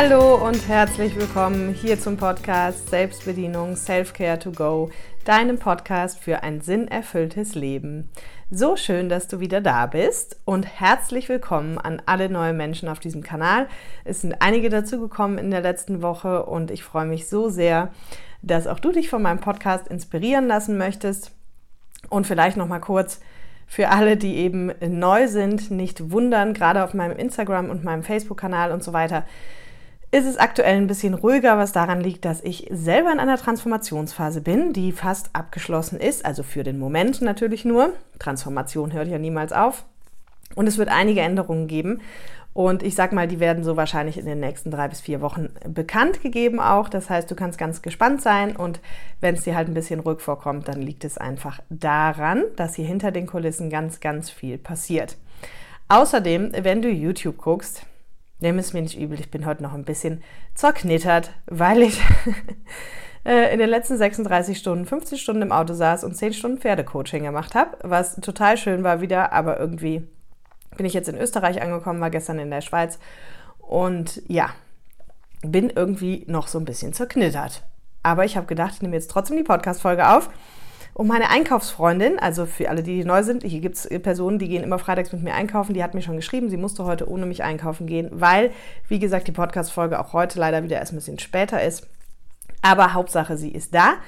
Hallo und herzlich willkommen hier zum Podcast Selbstbedienung Self-Care to Go, deinem Podcast für ein sinnerfülltes Leben. So schön, dass du wieder da bist und herzlich willkommen an alle neuen Menschen auf diesem Kanal. Es sind einige dazugekommen in der letzten Woche und ich freue mich so sehr, dass auch du dich von meinem Podcast inspirieren lassen möchtest. Und vielleicht noch mal kurz für alle, die eben neu sind, nicht wundern, gerade auf meinem Instagram und meinem Facebook-Kanal und so weiter ist es aktuell ein bisschen ruhiger, was daran liegt, dass ich selber in einer Transformationsphase bin, die fast abgeschlossen ist, also für den Moment natürlich nur. Transformation hört ja niemals auf. Und es wird einige Änderungen geben. Und ich sag mal, die werden so wahrscheinlich in den nächsten drei bis vier Wochen bekannt gegeben auch. Das heißt, du kannst ganz gespannt sein. Und wenn es dir halt ein bisschen ruhig vorkommt, dann liegt es einfach daran, dass hier hinter den Kulissen ganz, ganz viel passiert. Außerdem, wenn du YouTube guckst, Nimm es mir nicht übel, ich bin heute noch ein bisschen zerknittert, weil ich äh, in den letzten 36 Stunden 50 Stunden im Auto saß und 10 Stunden Pferdecoaching gemacht habe, was total schön war wieder, aber irgendwie bin ich jetzt in Österreich angekommen, war gestern in der Schweiz und ja, bin irgendwie noch so ein bisschen zerknittert. Aber ich habe gedacht, ich nehme jetzt trotzdem die Podcast-Folge auf und meine Einkaufsfreundin, also für alle, die neu sind, hier gibt es Personen, die gehen immer freitags mit mir einkaufen, die hat mir schon geschrieben, sie musste heute ohne mich einkaufen gehen, weil, wie gesagt, die Podcast-Folge auch heute leider wieder erst ein bisschen später ist. Aber Hauptsache, sie ist da.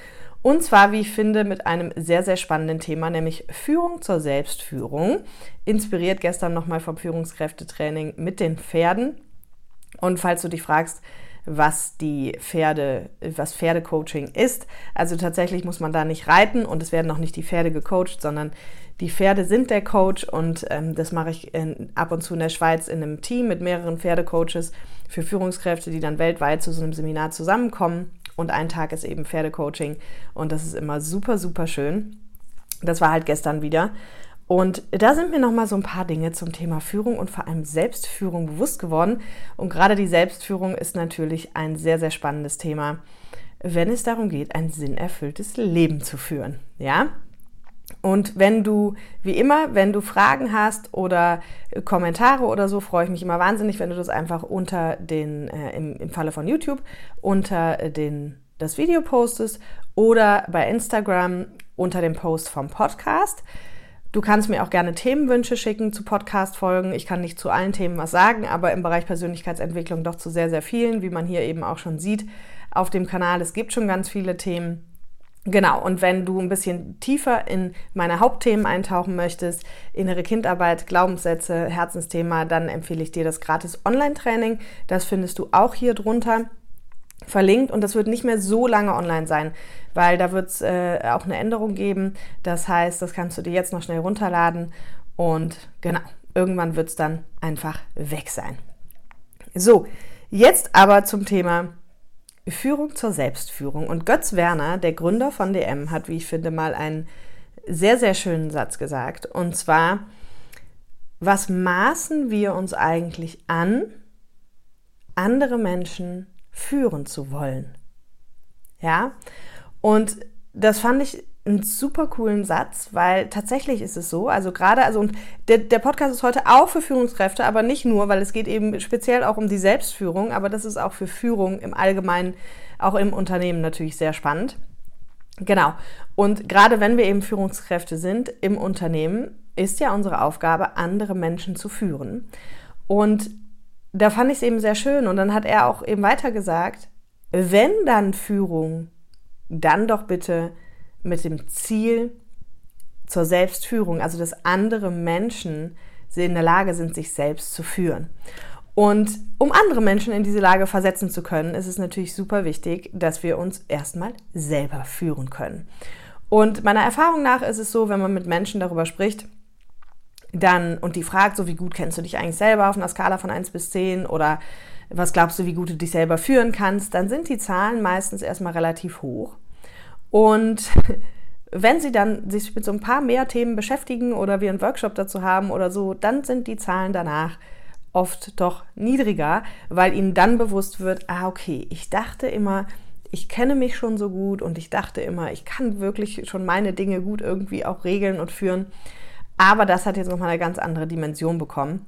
Und zwar, wie ich finde, mit einem sehr, sehr spannenden Thema, nämlich Führung zur Selbstführung. Inspiriert gestern nochmal vom Führungskräftetraining mit den Pferden. Und falls du dich fragst, was die Pferde, was Pferdecoaching ist. Also tatsächlich muss man da nicht reiten und es werden noch nicht die Pferde gecoacht, sondern die Pferde sind der Coach und ähm, das mache ich in, ab und zu in der Schweiz in einem Team mit mehreren Pferdecoaches für Führungskräfte, die dann weltweit zu so einem Seminar zusammenkommen. Und ein Tag ist eben Pferdecoaching und das ist immer super, super schön. Das war halt gestern wieder. Und da sind mir nochmal so ein paar Dinge zum Thema Führung und vor allem Selbstführung bewusst geworden. Und gerade die Selbstführung ist natürlich ein sehr, sehr spannendes Thema, wenn es darum geht, ein sinnerfülltes Leben zu führen. Ja? Und wenn du, wie immer, wenn du Fragen hast oder Kommentare oder so, freue ich mich immer wahnsinnig, wenn du das einfach unter den, äh, im, im Falle von YouTube, unter den, das Video postest oder bei Instagram unter dem Post vom Podcast. Du kannst mir auch gerne Themenwünsche schicken zu Podcast-Folgen. Ich kann nicht zu allen Themen was sagen, aber im Bereich Persönlichkeitsentwicklung doch zu sehr, sehr vielen, wie man hier eben auch schon sieht auf dem Kanal. Es gibt schon ganz viele Themen. Genau, und wenn du ein bisschen tiefer in meine Hauptthemen eintauchen möchtest, innere Kindarbeit, Glaubenssätze, Herzensthema, dann empfehle ich dir das gratis Online-Training. Das findest du auch hier drunter verlinkt und das wird nicht mehr so lange online sein, weil da wird es äh, auch eine Änderung geben. Das heißt, das kannst du dir jetzt noch schnell runterladen und genau, irgendwann wird es dann einfach weg sein. So, jetzt aber zum Thema Führung zur Selbstführung. Und Götz Werner, der Gründer von DM, hat, wie ich finde, mal einen sehr, sehr schönen Satz gesagt. Und zwar, was maßen wir uns eigentlich an, andere Menschen führen zu wollen. Ja, und das fand ich einen super coolen Satz, weil tatsächlich ist es so, also gerade, also und der, der Podcast ist heute auch für Führungskräfte, aber nicht nur, weil es geht eben speziell auch um die Selbstführung, aber das ist auch für Führung im Allgemeinen, auch im Unternehmen natürlich sehr spannend. Genau. Und gerade wenn wir eben Führungskräfte sind im Unternehmen, ist ja unsere Aufgabe, andere Menschen zu führen. Und da fand ich es eben sehr schön. Und dann hat er auch eben weiter gesagt, wenn dann Führung, dann doch bitte mit dem Ziel zur Selbstführung, also dass andere Menschen in der Lage sind, sich selbst zu führen. Und um andere Menschen in diese Lage versetzen zu können, ist es natürlich super wichtig, dass wir uns erstmal selber führen können. Und meiner Erfahrung nach ist es so, wenn man mit Menschen darüber spricht, dann und die fragt so, wie gut kennst du dich eigentlich selber auf einer Skala von 1 bis 10 oder was glaubst du, wie gut du dich selber führen kannst, dann sind die Zahlen meistens erstmal relativ hoch. Und wenn sie dann sich mit so ein paar mehr Themen beschäftigen oder wir einen Workshop dazu haben oder so, dann sind die Zahlen danach oft doch niedriger, weil ihnen dann bewusst wird, ah okay, ich dachte immer, ich kenne mich schon so gut und ich dachte immer, ich kann wirklich schon meine Dinge gut irgendwie auch regeln und führen. Aber das hat jetzt nochmal eine ganz andere Dimension bekommen.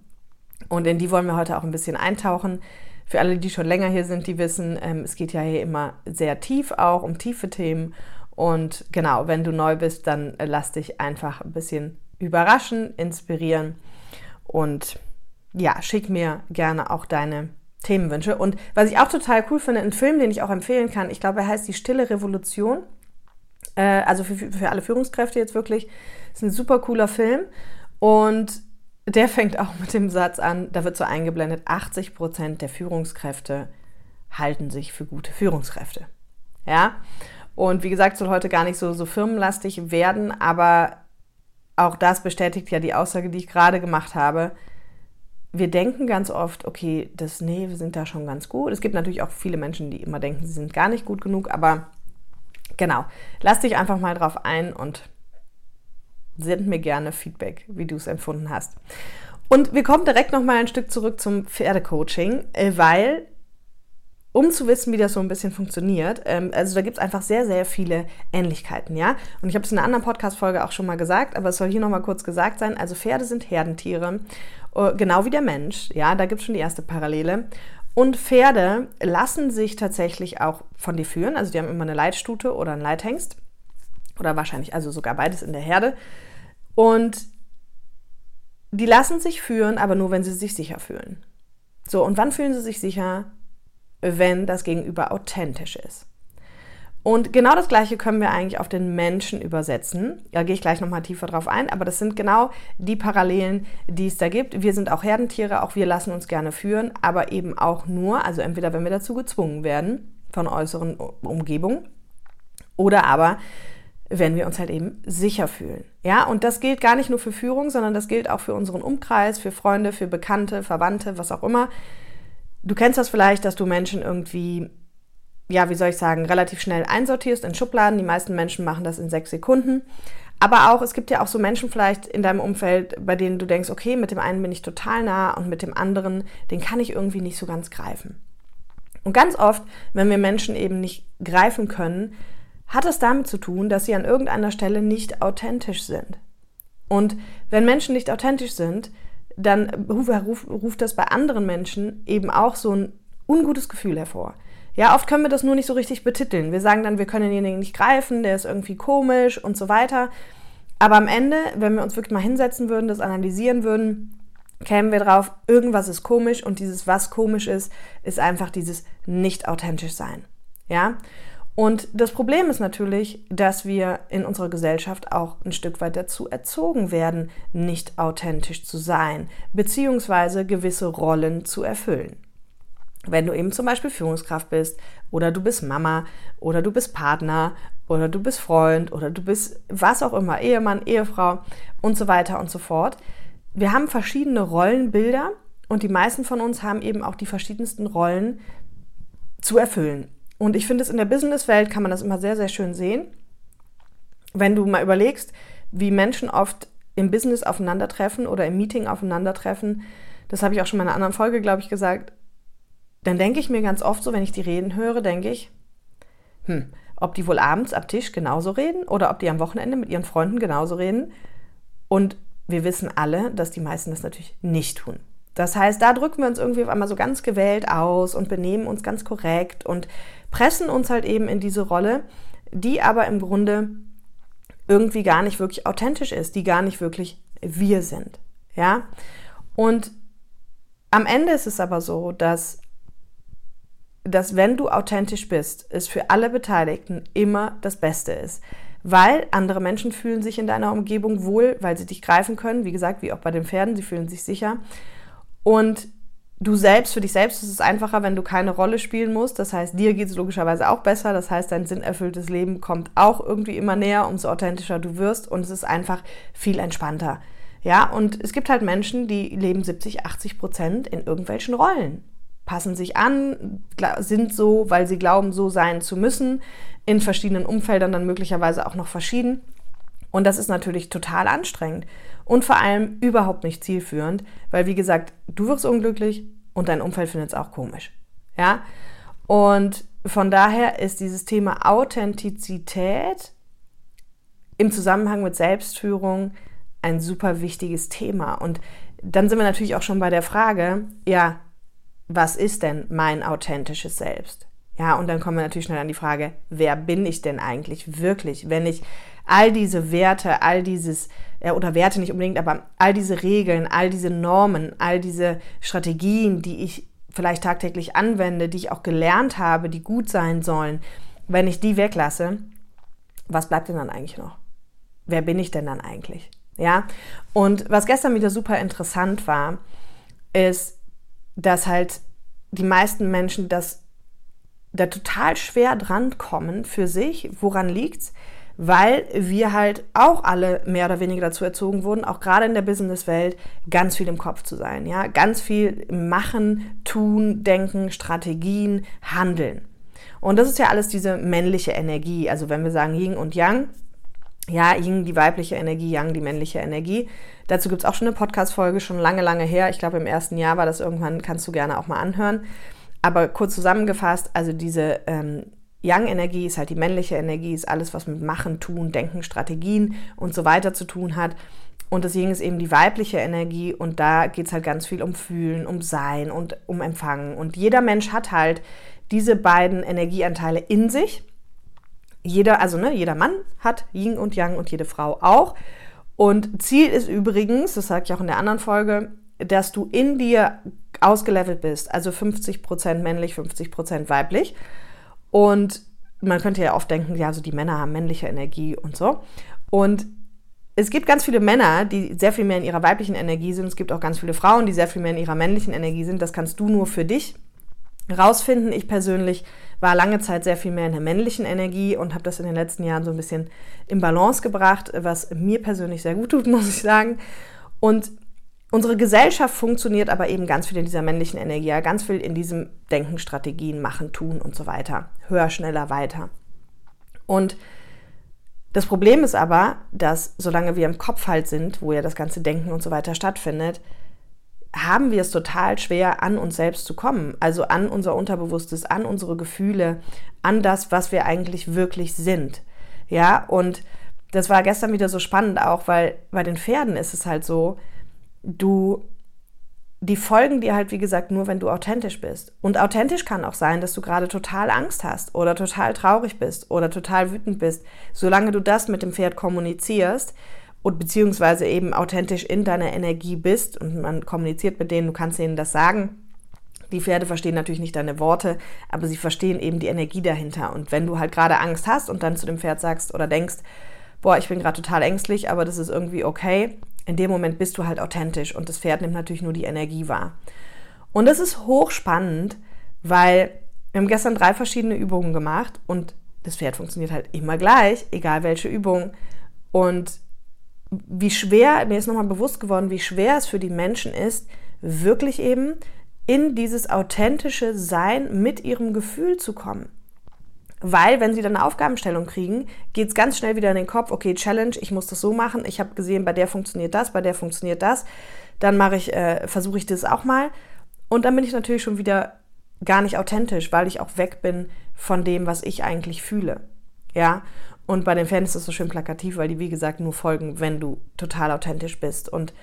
Und in die wollen wir heute auch ein bisschen eintauchen. für alle, die schon länger hier sind, die wissen, ähm, es geht ja hier immer sehr tief auch um tiefe Themen. Und genau, wenn du neu bist, dann lass dich einfach ein bisschen überraschen, inspirieren und ja, schick mir gerne auch deine Themenwünsche. Und was ich auch total cool finde, ein Film, den ich auch empfehlen kann, ich glaube, er heißt Die Stille Revolution. Äh, also für, für alle Führungskräfte jetzt wirklich. Ist ein super cooler Film. Und der fängt auch mit dem Satz an, da wird so eingeblendet, 80 Prozent der Führungskräfte halten sich für gute Führungskräfte. Ja, und wie gesagt, soll heute gar nicht so, so firmenlastig werden, aber auch das bestätigt ja die Aussage, die ich gerade gemacht habe. Wir denken ganz oft, okay, das, nee, wir sind da schon ganz gut. Es gibt natürlich auch viele Menschen, die immer denken, sie sind gar nicht gut genug, aber genau, lass dich einfach mal drauf ein und send mir gerne Feedback, wie du es empfunden hast. Und wir kommen direkt noch mal ein Stück zurück zum Pferdecoaching, äh, weil um zu wissen, wie das so ein bisschen funktioniert, ähm, also da gibt es einfach sehr, sehr viele Ähnlichkeiten, ja. Und ich habe es in einer anderen Podcast-Folge auch schon mal gesagt, aber es soll hier noch mal kurz gesagt sein. Also Pferde sind Herdentiere, äh, genau wie der Mensch, ja. Da gibt es schon die erste Parallele. Und Pferde lassen sich tatsächlich auch von dir führen. Also die haben immer eine Leitstute oder einen Leithengst. Oder wahrscheinlich also sogar beides in der Herde. Und die lassen sich führen, aber nur, wenn sie sich sicher fühlen. So, und wann fühlen sie sich sicher? Wenn das Gegenüber authentisch ist. Und genau das Gleiche können wir eigentlich auf den Menschen übersetzen. Da gehe ich gleich nochmal tiefer drauf ein, aber das sind genau die Parallelen, die es da gibt. Wir sind auch Herdentiere, auch wir lassen uns gerne führen, aber eben auch nur, also entweder wenn wir dazu gezwungen werden von äußeren Umgebungen oder aber wenn wir uns halt eben sicher fühlen. Ja, und das gilt gar nicht nur für Führung, sondern das gilt auch für unseren Umkreis, für Freunde, für Bekannte, Verwandte, was auch immer. Du kennst das vielleicht, dass du Menschen irgendwie, ja, wie soll ich sagen, relativ schnell einsortierst in Schubladen. Die meisten Menschen machen das in sechs Sekunden. Aber auch, es gibt ja auch so Menschen vielleicht in deinem Umfeld, bei denen du denkst, okay, mit dem einen bin ich total nah und mit dem anderen, den kann ich irgendwie nicht so ganz greifen. Und ganz oft, wenn wir Menschen eben nicht greifen können, hat es damit zu tun, dass sie an irgendeiner Stelle nicht authentisch sind. Und wenn Menschen nicht authentisch sind, dann ruft, ruft das bei anderen Menschen eben auch so ein ungutes Gefühl hervor. Ja, oft können wir das nur nicht so richtig betiteln. Wir sagen dann, wir können denjenigen nicht greifen, der ist irgendwie komisch und so weiter. Aber am Ende, wenn wir uns wirklich mal hinsetzen würden, das analysieren würden, kämen wir drauf, irgendwas ist komisch und dieses was komisch ist, ist einfach dieses nicht authentisch sein. Ja? Und das Problem ist natürlich, dass wir in unserer Gesellschaft auch ein Stück weit dazu erzogen werden, nicht authentisch zu sein, beziehungsweise gewisse Rollen zu erfüllen. Wenn du eben zum Beispiel Führungskraft bist oder du bist Mama oder du bist Partner oder du bist Freund oder du bist was auch immer, Ehemann, Ehefrau und so weiter und so fort. Wir haben verschiedene Rollenbilder und die meisten von uns haben eben auch die verschiedensten Rollen zu erfüllen. Und ich finde es in der Businesswelt kann man das immer sehr, sehr schön sehen. Wenn du mal überlegst, wie Menschen oft im Business aufeinandertreffen oder im Meeting aufeinandertreffen, das habe ich auch schon in einer anderen Folge, glaube ich, gesagt, dann denke ich mir ganz oft so, wenn ich die reden höre, denke ich, hm, ob die wohl abends am Tisch genauso reden oder ob die am Wochenende mit ihren Freunden genauso reden. Und wir wissen alle, dass die meisten das natürlich nicht tun. Das heißt, da drücken wir uns irgendwie auf einmal so ganz gewählt aus und benehmen uns ganz korrekt und pressen uns halt eben in diese Rolle, die aber im Grunde irgendwie gar nicht wirklich authentisch ist, die gar nicht wirklich wir sind. Ja? Und am Ende ist es aber so, dass, dass wenn du authentisch bist, es für alle Beteiligten immer das Beste ist. Weil andere Menschen fühlen sich in deiner Umgebung wohl, weil sie dich greifen können. Wie gesagt, wie auch bei den Pferden, sie fühlen sich sicher. Und du selbst, für dich selbst ist es einfacher, wenn du keine Rolle spielen musst. Das heißt, dir geht es logischerweise auch besser. Das heißt, dein sinnerfülltes Leben kommt auch irgendwie immer näher, umso authentischer du wirst. Und es ist einfach viel entspannter. Ja, und es gibt halt Menschen, die leben 70, 80 Prozent in irgendwelchen Rollen. Passen sich an, sind so, weil sie glauben, so sein zu müssen, in verschiedenen Umfeldern dann möglicherweise auch noch verschieden. Und das ist natürlich total anstrengend und vor allem überhaupt nicht zielführend, weil wie gesagt, du wirst unglücklich und dein Umfeld findet es auch komisch. Ja? Und von daher ist dieses Thema Authentizität im Zusammenhang mit Selbstführung ein super wichtiges Thema. Und dann sind wir natürlich auch schon bei der Frage, ja, was ist denn mein authentisches Selbst? Ja, und dann kommen wir natürlich schnell an die Frage, wer bin ich denn eigentlich wirklich, wenn ich all diese Werte, all dieses, oder Werte nicht unbedingt, aber all diese Regeln, all diese Normen, all diese Strategien, die ich vielleicht tagtäglich anwende, die ich auch gelernt habe, die gut sein sollen, wenn ich die weglasse, was bleibt denn dann eigentlich noch? Wer bin ich denn dann eigentlich? Ja, und was gestern wieder super interessant war, ist, dass halt die meisten Menschen das da total schwer dran kommen für sich. Woran liegt's? Weil wir halt auch alle mehr oder weniger dazu erzogen wurden, auch gerade in der Businesswelt, ganz viel im Kopf zu sein. Ja, ganz viel machen, tun, denken, Strategien, handeln. Und das ist ja alles diese männliche Energie. Also wenn wir sagen Yin und Yang, ja, Yin die weibliche Energie, Yang die männliche Energie. Dazu gibt es auch schon eine Podcast-Folge, schon lange, lange her. Ich glaube, im ersten Jahr war das irgendwann, kannst du gerne auch mal anhören. Aber kurz zusammengefasst, also diese ähm, Yang-Energie ist halt die männliche Energie, ist alles, was mit Machen, Tun, Denken, Strategien und so weiter zu tun hat. Und das Yin ist eben die weibliche Energie und da geht es halt ganz viel um Fühlen, um Sein und um Empfangen. Und jeder Mensch hat halt diese beiden Energieanteile in sich. Jeder, also ne, jeder Mann hat Yin und Yang und jede Frau auch. Und Ziel ist übrigens, das sage ich auch in der anderen Folge, dass du in dir ausgelevelt bist, also 50% männlich, 50% weiblich. Und man könnte ja oft denken, ja, so die Männer haben männliche Energie und so. Und es gibt ganz viele Männer, die sehr viel mehr in ihrer weiblichen Energie sind. Es gibt auch ganz viele Frauen, die sehr viel mehr in ihrer männlichen Energie sind. Das kannst du nur für dich rausfinden. Ich persönlich war lange Zeit sehr viel mehr in der männlichen Energie und habe das in den letzten Jahren so ein bisschen in Balance gebracht, was mir persönlich sehr gut tut, muss ich sagen. Und Unsere Gesellschaft funktioniert aber eben ganz viel in dieser männlichen Energie, ganz viel in diesem Denken, Strategien, Machen, Tun und so weiter. Höher, schneller, weiter. Und das Problem ist aber, dass solange wir im Kopf halt sind, wo ja das ganze Denken und so weiter stattfindet, haben wir es total schwer, an uns selbst zu kommen. Also an unser Unterbewusstes, an unsere Gefühle, an das, was wir eigentlich wirklich sind. Ja, und das war gestern wieder so spannend auch, weil bei den Pferden ist es halt so, du, die folgen dir halt, wie gesagt, nur, wenn du authentisch bist. Und authentisch kann auch sein, dass du gerade total Angst hast oder total traurig bist oder total wütend bist. Solange du das mit dem Pferd kommunizierst und beziehungsweise eben authentisch in deiner Energie bist und man kommuniziert mit denen, du kannst ihnen das sagen. Die Pferde verstehen natürlich nicht deine Worte, aber sie verstehen eben die Energie dahinter. Und wenn du halt gerade Angst hast und dann zu dem Pferd sagst oder denkst, boah, ich bin gerade total ängstlich, aber das ist irgendwie okay, in dem Moment bist du halt authentisch und das Pferd nimmt natürlich nur die Energie wahr. Und das ist hochspannend, weil wir haben gestern drei verschiedene Übungen gemacht und das Pferd funktioniert halt immer gleich, egal welche Übung. Und wie schwer, mir ist nochmal bewusst geworden, wie schwer es für die Menschen ist, wirklich eben in dieses authentische Sein mit ihrem Gefühl zu kommen. Weil, wenn sie dann eine Aufgabenstellung kriegen, geht es ganz schnell wieder in den Kopf, okay, Challenge, ich muss das so machen, ich habe gesehen, bei der funktioniert das, bei der funktioniert das, dann mache ich, äh, versuche ich das auch mal. Und dann bin ich natürlich schon wieder gar nicht authentisch, weil ich auch weg bin von dem, was ich eigentlich fühle. Ja. Und bei den Fans ist das so schön plakativ, weil die, wie gesagt, nur folgen, wenn du total authentisch bist. Und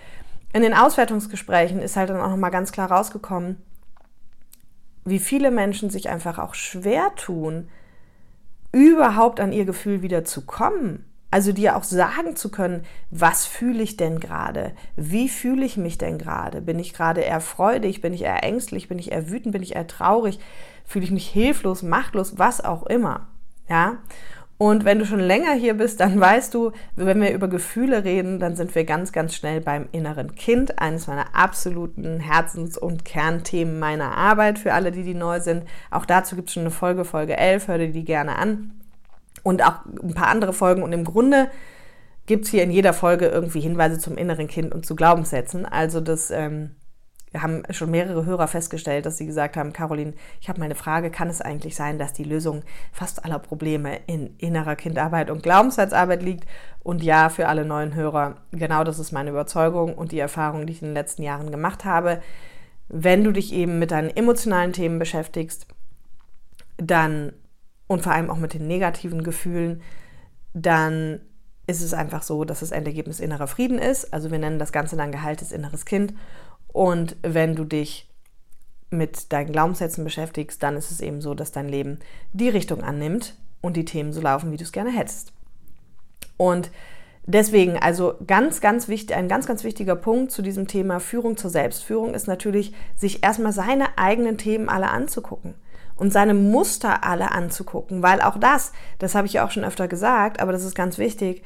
in den Auswertungsgesprächen ist halt dann auch nochmal ganz klar rausgekommen, wie viele Menschen sich einfach auch schwer tun, überhaupt an ihr Gefühl wieder zu kommen. Also dir auch sagen zu können, was fühle ich denn gerade? Wie fühle ich mich denn gerade? Bin ich gerade eher freudig? Bin ich eher ängstlich? Bin ich eher wütend? Bin ich eher traurig? Fühle ich mich hilflos, machtlos, was auch immer? Ja? Und wenn du schon länger hier bist, dann weißt du, wenn wir über Gefühle reden, dann sind wir ganz, ganz schnell beim inneren Kind, eines meiner absoluten Herzens- und Kernthemen meiner Arbeit für alle, die, die neu sind. Auch dazu gibt es schon eine Folge, Folge 11, hör dir die gerne an. Und auch ein paar andere Folgen. Und im Grunde gibt es hier in jeder Folge irgendwie Hinweise zum inneren Kind und zu Glaubenssätzen. Also das ähm, haben schon mehrere Hörer festgestellt, dass sie gesagt haben, Caroline, ich habe mal eine Frage, kann es eigentlich sein, dass die Lösung fast aller Probleme in innerer Kindarbeit und Glaubenssatzarbeit liegt? Und ja, für alle neuen Hörer, genau das ist meine Überzeugung und die Erfahrung, die ich in den letzten Jahren gemacht habe. Wenn du dich eben mit deinen emotionalen Themen beschäftigst, dann und vor allem auch mit den negativen Gefühlen, dann ist es einfach so, dass das Endergebnis innerer Frieden ist. Also wir nennen das Ganze dann geheiltes inneres Kind. Und wenn du dich mit deinen Glaubenssätzen beschäftigst, dann ist es eben so, dass dein Leben die Richtung annimmt und die Themen so laufen, wie du es gerne hättest. Und deswegen, also ganz, ganz wichtig, ein ganz, ganz wichtiger Punkt zu diesem Thema Führung zur Selbstführung ist natürlich, sich erstmal seine eigenen Themen alle anzugucken und seine Muster alle anzugucken, weil auch das, das habe ich ja auch schon öfter gesagt, aber das ist ganz wichtig,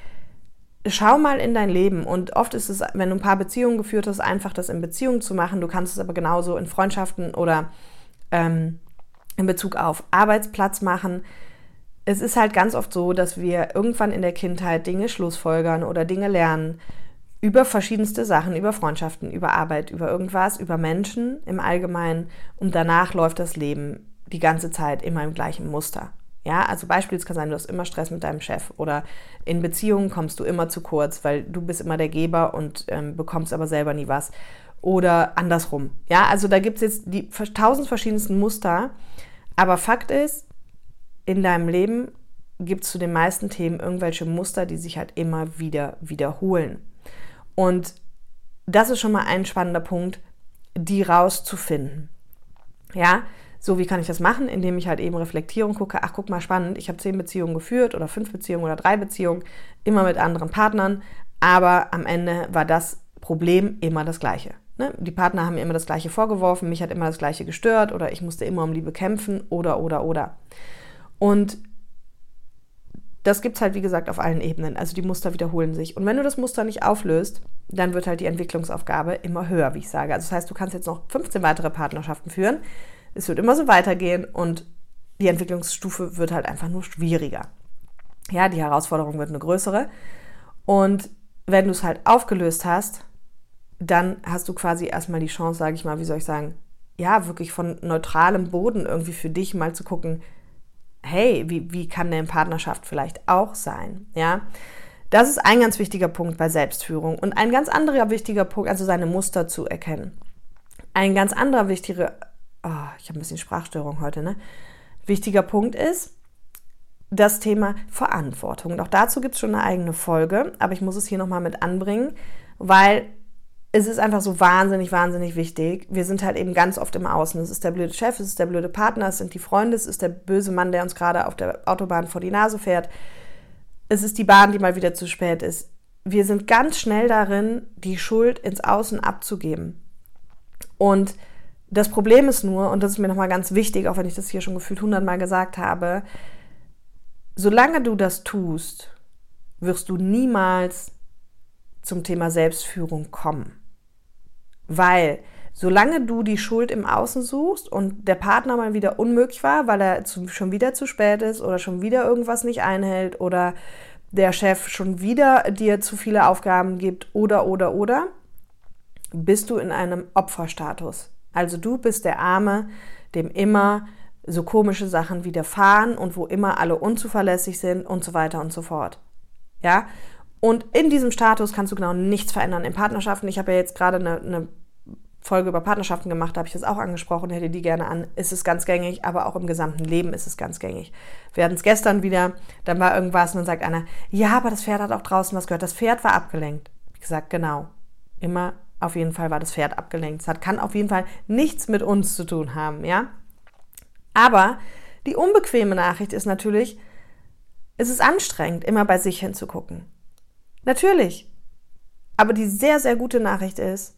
schau mal in dein Leben und oft ist es, wenn du ein paar Beziehungen geführt hast, einfach das in Beziehungen zu machen. Du kannst es aber genauso in Freundschaften oder ähm, in Bezug auf Arbeitsplatz machen. Es ist halt ganz oft so, dass wir irgendwann in der Kindheit Dinge schlussfolgern oder Dinge lernen über verschiedenste Sachen, über Freundschaften, über Arbeit, über irgendwas, über Menschen im Allgemeinen und danach läuft das Leben die ganze Zeit immer im gleichen Muster. Ja, also beispielsweise kann sein, du hast immer Stress mit deinem Chef oder in Beziehungen kommst du immer zu kurz, weil du bist immer der Geber und ähm, bekommst aber selber nie was. Oder andersrum. Ja, also da gibt es jetzt die tausend verschiedensten Muster. Aber Fakt ist, in deinem Leben gibt es zu den meisten Themen irgendwelche Muster, die sich halt immer wieder wiederholen. Und das ist schon mal ein spannender Punkt, die rauszufinden. Ja, so, wie kann ich das machen? Indem ich halt eben reflektiere und gucke, ach, guck mal, spannend, ich habe zehn Beziehungen geführt oder fünf Beziehungen oder drei Beziehungen, immer mit anderen Partnern, aber am Ende war das Problem immer das gleiche. Ne? Die Partner haben mir immer das gleiche vorgeworfen, mich hat immer das gleiche gestört oder ich musste immer um Liebe kämpfen oder, oder, oder. Und das gibt es halt, wie gesagt, auf allen Ebenen. Also die Muster wiederholen sich. Und wenn du das Muster nicht auflöst, dann wird halt die Entwicklungsaufgabe immer höher, wie ich sage. Also das heißt, du kannst jetzt noch 15 weitere Partnerschaften führen es wird immer so weitergehen und die Entwicklungsstufe wird halt einfach nur schwieriger. Ja, die Herausforderung wird eine größere. Und wenn du es halt aufgelöst hast, dann hast du quasi erstmal die Chance, sage ich mal, wie soll ich sagen, ja, wirklich von neutralem Boden irgendwie für dich mal zu gucken, hey, wie, wie kann eine Partnerschaft vielleicht auch sein? Ja, das ist ein ganz wichtiger Punkt bei Selbstführung. Und ein ganz anderer wichtiger Punkt, also seine Muster zu erkennen. Ein ganz anderer wichtiger oh, ich habe ein bisschen Sprachstörung heute, ne? Wichtiger Punkt ist das Thema Verantwortung. Und auch dazu gibt es schon eine eigene Folge, aber ich muss es hier nochmal mit anbringen, weil es ist einfach so wahnsinnig, wahnsinnig wichtig. Wir sind halt eben ganz oft im Außen. Es ist der blöde Chef, es ist der blöde Partner, es sind die Freunde, es ist der böse Mann, der uns gerade auf der Autobahn vor die Nase fährt. Es ist die Bahn, die mal wieder zu spät ist. Wir sind ganz schnell darin, die Schuld ins Außen abzugeben. Und das Problem ist nur, und das ist mir nochmal ganz wichtig, auch wenn ich das hier schon gefühlt hundertmal gesagt habe, solange du das tust, wirst du niemals zum Thema Selbstführung kommen. Weil solange du die Schuld im Außen suchst und der Partner mal wieder unmöglich war, weil er zu, schon wieder zu spät ist oder schon wieder irgendwas nicht einhält oder der Chef schon wieder dir zu viele Aufgaben gibt oder oder oder, bist du in einem Opferstatus. Also du bist der Arme, dem immer so komische Sachen widerfahren und wo immer alle unzuverlässig sind und so weiter und so fort. Ja? Und in diesem Status kannst du genau nichts verändern. In Partnerschaften, ich habe ja jetzt gerade eine, eine Folge über Partnerschaften gemacht, da habe ich das auch angesprochen, hätte die gerne an, ist es ganz gängig, aber auch im gesamten Leben ist es ganz gängig. Wir hatten es gestern wieder, dann war irgendwas und dann sagt einer, ja, aber das Pferd hat auch draußen was gehört, das Pferd war abgelenkt. Ich gesagt, genau, immer auf jeden Fall war das Pferd abgelenkt. Es hat, kann auf jeden Fall nichts mit uns zu tun haben, ja. Aber die unbequeme Nachricht ist natürlich, es ist anstrengend, immer bei sich hinzugucken. Natürlich. Aber die sehr, sehr gute Nachricht ist,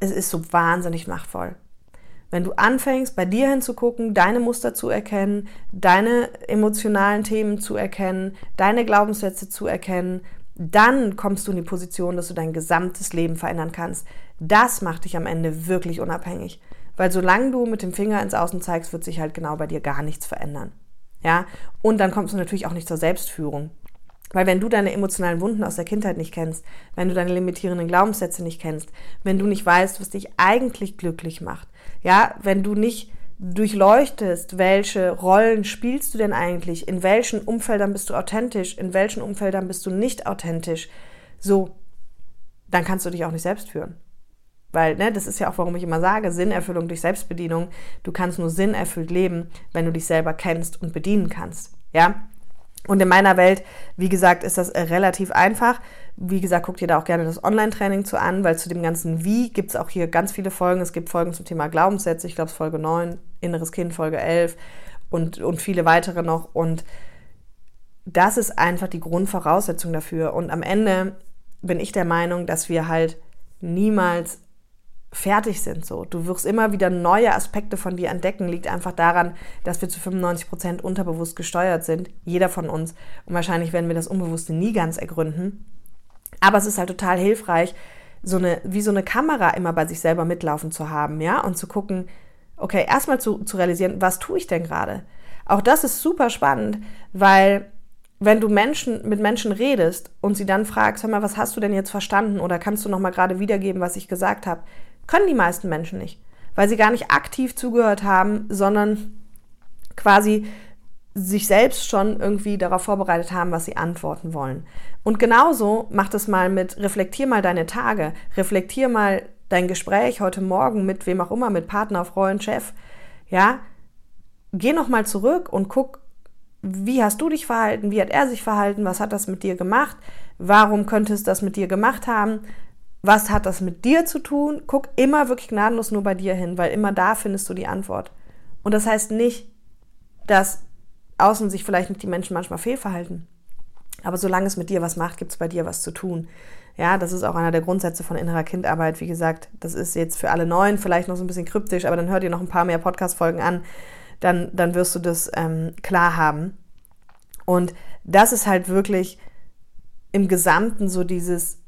es ist so wahnsinnig machtvoll. Wenn du anfängst, bei dir hinzugucken, deine Muster zu erkennen, deine emotionalen Themen zu erkennen, deine Glaubenssätze zu erkennen, dann kommst du in die Position, dass du dein gesamtes Leben verändern kannst. Das macht dich am Ende wirklich unabhängig. Weil solange du mit dem Finger ins Außen zeigst, wird sich halt genau bei dir gar nichts verändern. Ja? Und dann kommst du natürlich auch nicht zur Selbstführung. Weil wenn du deine emotionalen Wunden aus der Kindheit nicht kennst, wenn du deine limitierenden Glaubenssätze nicht kennst, wenn du nicht weißt, was dich eigentlich glücklich macht, ja, wenn du nicht durchleuchtest, welche Rollen spielst du denn eigentlich, in welchen Umfeldern bist du authentisch, in welchen Umfeldern bist du nicht authentisch, so, dann kannst du dich auch nicht selbst führen. Weil, ne, das ist ja auch, warum ich immer sage, Sinnerfüllung durch Selbstbedienung. Du kannst nur sinnerfüllt leben, wenn du dich selber kennst und bedienen kannst. Ja? Und in meiner Welt, wie gesagt, ist das relativ einfach. Wie gesagt, guckt ihr da auch gerne das Online-Training zu an, weil zu dem ganzen Wie gibt es auch hier ganz viele Folgen. Es gibt Folgen zum Thema Glaubenssätze, ich glaube es Folge 9, Inneres Kind, Folge 11 und, und viele weitere noch. Und das ist einfach die Grundvoraussetzung dafür. Und am Ende bin ich der Meinung, dass wir halt niemals fertig sind. So, du wirst immer wieder neue Aspekte von dir entdecken. Liegt einfach daran, dass wir zu 95 Prozent unterbewusst gesteuert sind, jeder von uns. Und wahrscheinlich werden wir das Unbewusste nie ganz ergründen. Aber es ist halt total hilfreich, so eine wie so eine Kamera immer bei sich selber mitlaufen zu haben, ja, und zu gucken, okay, erstmal zu, zu realisieren, was tue ich denn gerade? Auch das ist super spannend, weil wenn du Menschen mit Menschen redest und sie dann fragst, hör mal, was hast du denn jetzt verstanden oder kannst du noch mal gerade wiedergeben, was ich gesagt habe, können die meisten Menschen nicht, weil sie gar nicht aktiv zugehört haben, sondern quasi sich selbst schon irgendwie darauf vorbereitet haben, was sie antworten wollen. Und genauso macht es mal mit, reflektier mal deine Tage, reflektier mal dein Gespräch heute Morgen mit wem auch immer, mit Partner, Freund, Chef. Ja, geh noch mal zurück und guck, wie hast du dich verhalten, wie hat er sich verhalten, was hat das mit dir gemacht, warum könnte es das mit dir gemacht haben, was hat das mit dir zu tun. Guck immer wirklich gnadenlos nur bei dir hin, weil immer da findest du die Antwort. Und das heißt nicht, dass außen sich vielleicht nicht die Menschen manchmal fehlverhalten. Aber solange es mit dir was macht, gibt es bei dir was zu tun. Ja, das ist auch einer der Grundsätze von innerer Kindarbeit. Wie gesagt, das ist jetzt für alle Neuen vielleicht noch so ein bisschen kryptisch, aber dann hört ihr noch ein paar mehr Podcast-Folgen an dann, dann wirst du das ähm, klar haben. Und das ist halt wirklich im Gesamten so dieses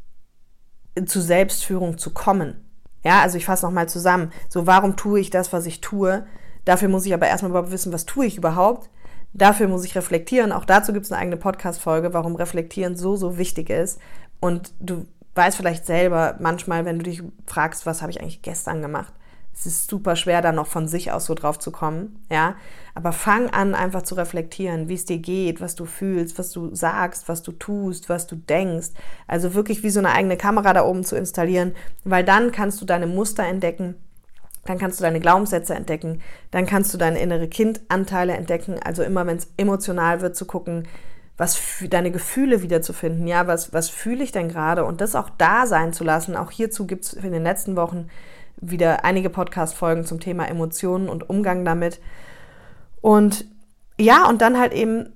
zu Selbstführung zu kommen. Ja, also ich fasse nochmal zusammen. So, warum tue ich das, was ich tue? Dafür muss ich aber erstmal überhaupt wissen, was tue ich überhaupt? Dafür muss ich reflektieren. Auch dazu gibt es eine eigene Podcast-Folge, warum Reflektieren so, so wichtig ist. Und du weißt vielleicht selber manchmal, wenn du dich fragst, was habe ich eigentlich gestern gemacht? Es ist super schwer, da noch von sich aus so drauf zu kommen, ja. Aber fang an, einfach zu reflektieren, wie es dir geht, was du fühlst, was du sagst, was du tust, was du denkst. Also wirklich wie so eine eigene Kamera da oben zu installieren, weil dann kannst du deine Muster entdecken, dann kannst du deine Glaubenssätze entdecken, dann kannst du deine innere Kindanteile entdecken. Also immer, wenn es emotional wird, zu gucken, was für deine Gefühle wiederzufinden. Ja, was, was fühle ich denn gerade? Und das auch da sein zu lassen. Auch hierzu gibt es in den letzten Wochen wieder einige Podcast-Folgen zum Thema Emotionen und Umgang damit. Und ja, und dann halt eben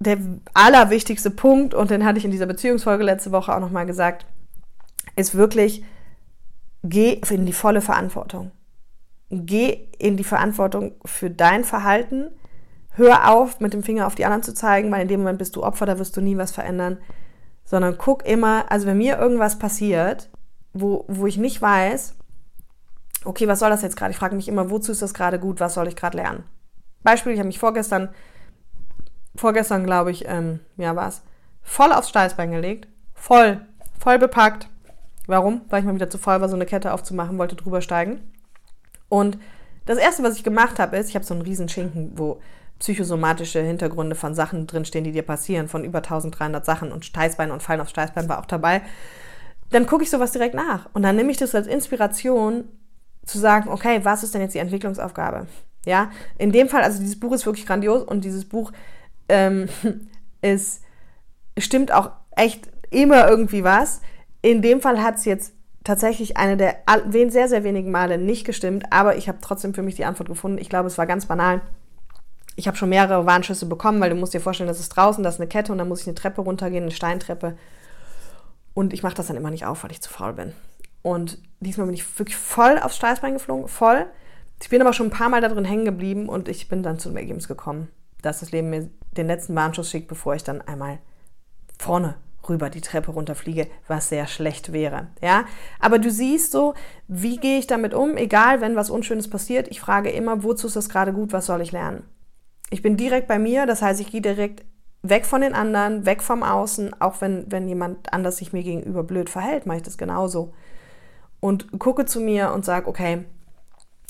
der allerwichtigste Punkt, und den hatte ich in dieser Beziehungsfolge letzte Woche auch nochmal gesagt, ist wirklich, geh in die volle Verantwortung. Geh in die Verantwortung für dein Verhalten. Hör auf, mit dem Finger auf die anderen zu zeigen, weil in dem Moment bist du Opfer, da wirst du nie was verändern. Sondern guck immer, also wenn mir irgendwas passiert, wo, wo ich nicht weiß, okay, was soll das jetzt gerade? Ich frage mich immer, wozu ist das gerade gut? Was soll ich gerade lernen? Beispiel, ich habe mich vorgestern, vorgestern glaube ich, ähm, ja was, voll aufs Steißbein gelegt. Voll, voll bepackt. Warum? Weil ich mal wieder zu voll war, so eine Kette aufzumachen, wollte drüber steigen. Und das erste, was ich gemacht habe, ist, ich habe so einen riesen Schinken, wo psychosomatische Hintergründe von Sachen drinstehen, die dir passieren, von über 1300 Sachen und Steißbein und Fallen aufs Steißbein war auch dabei. Dann gucke ich sowas direkt nach und dann nehme ich das als Inspiration zu sagen, okay, was ist denn jetzt die Entwicklungsaufgabe? Ja, in dem Fall, also dieses Buch ist wirklich grandios und dieses Buch ähm, ist, stimmt auch echt immer irgendwie was. In dem Fall hat es jetzt tatsächlich eine der sehr, sehr wenigen Male nicht gestimmt, aber ich habe trotzdem für mich die Antwort gefunden. Ich glaube, es war ganz banal. Ich habe schon mehrere Warnschüsse bekommen, weil du musst dir vorstellen, das ist draußen, das ist eine Kette und dann muss ich eine Treppe runtergehen, eine Steintreppe. Und ich mache das dann immer nicht auf, weil ich zu faul bin. Und diesmal bin ich wirklich voll aufs Steißbein geflogen, voll. Ich bin aber schon ein paar Mal da drin hängen geblieben und ich bin dann zu dem Ergebnis gekommen, dass das Leben mir den letzten Warnschuss schickt, bevor ich dann einmal vorne rüber die Treppe runterfliege, was sehr schlecht wäre. Ja, aber du siehst so, wie gehe ich damit um? Egal, wenn was Unschönes passiert, ich frage immer, wozu ist das gerade gut? Was soll ich lernen? Ich bin direkt bei mir, das heißt, ich gehe direkt weg von den anderen, weg vom Außen, auch wenn, wenn jemand anders sich mir gegenüber blöd verhält, mache ich das genauso und gucke zu mir und sage, okay,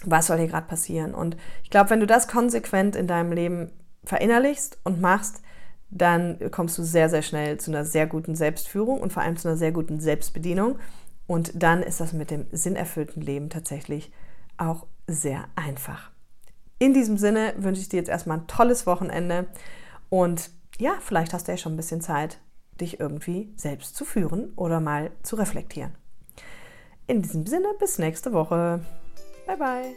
was soll hier gerade passieren? Und ich glaube, wenn du das konsequent in deinem Leben verinnerlichst und machst, dann kommst du sehr, sehr schnell zu einer sehr guten Selbstführung und vor allem zu einer sehr guten Selbstbedienung. Und dann ist das mit dem sinnerfüllten Leben tatsächlich auch sehr einfach. In diesem Sinne wünsche ich dir jetzt erstmal ein tolles Wochenende und ja, vielleicht hast du ja schon ein bisschen Zeit, dich irgendwie selbst zu führen oder mal zu reflektieren. In diesem Sinne, bis nächste Woche. Bye bye.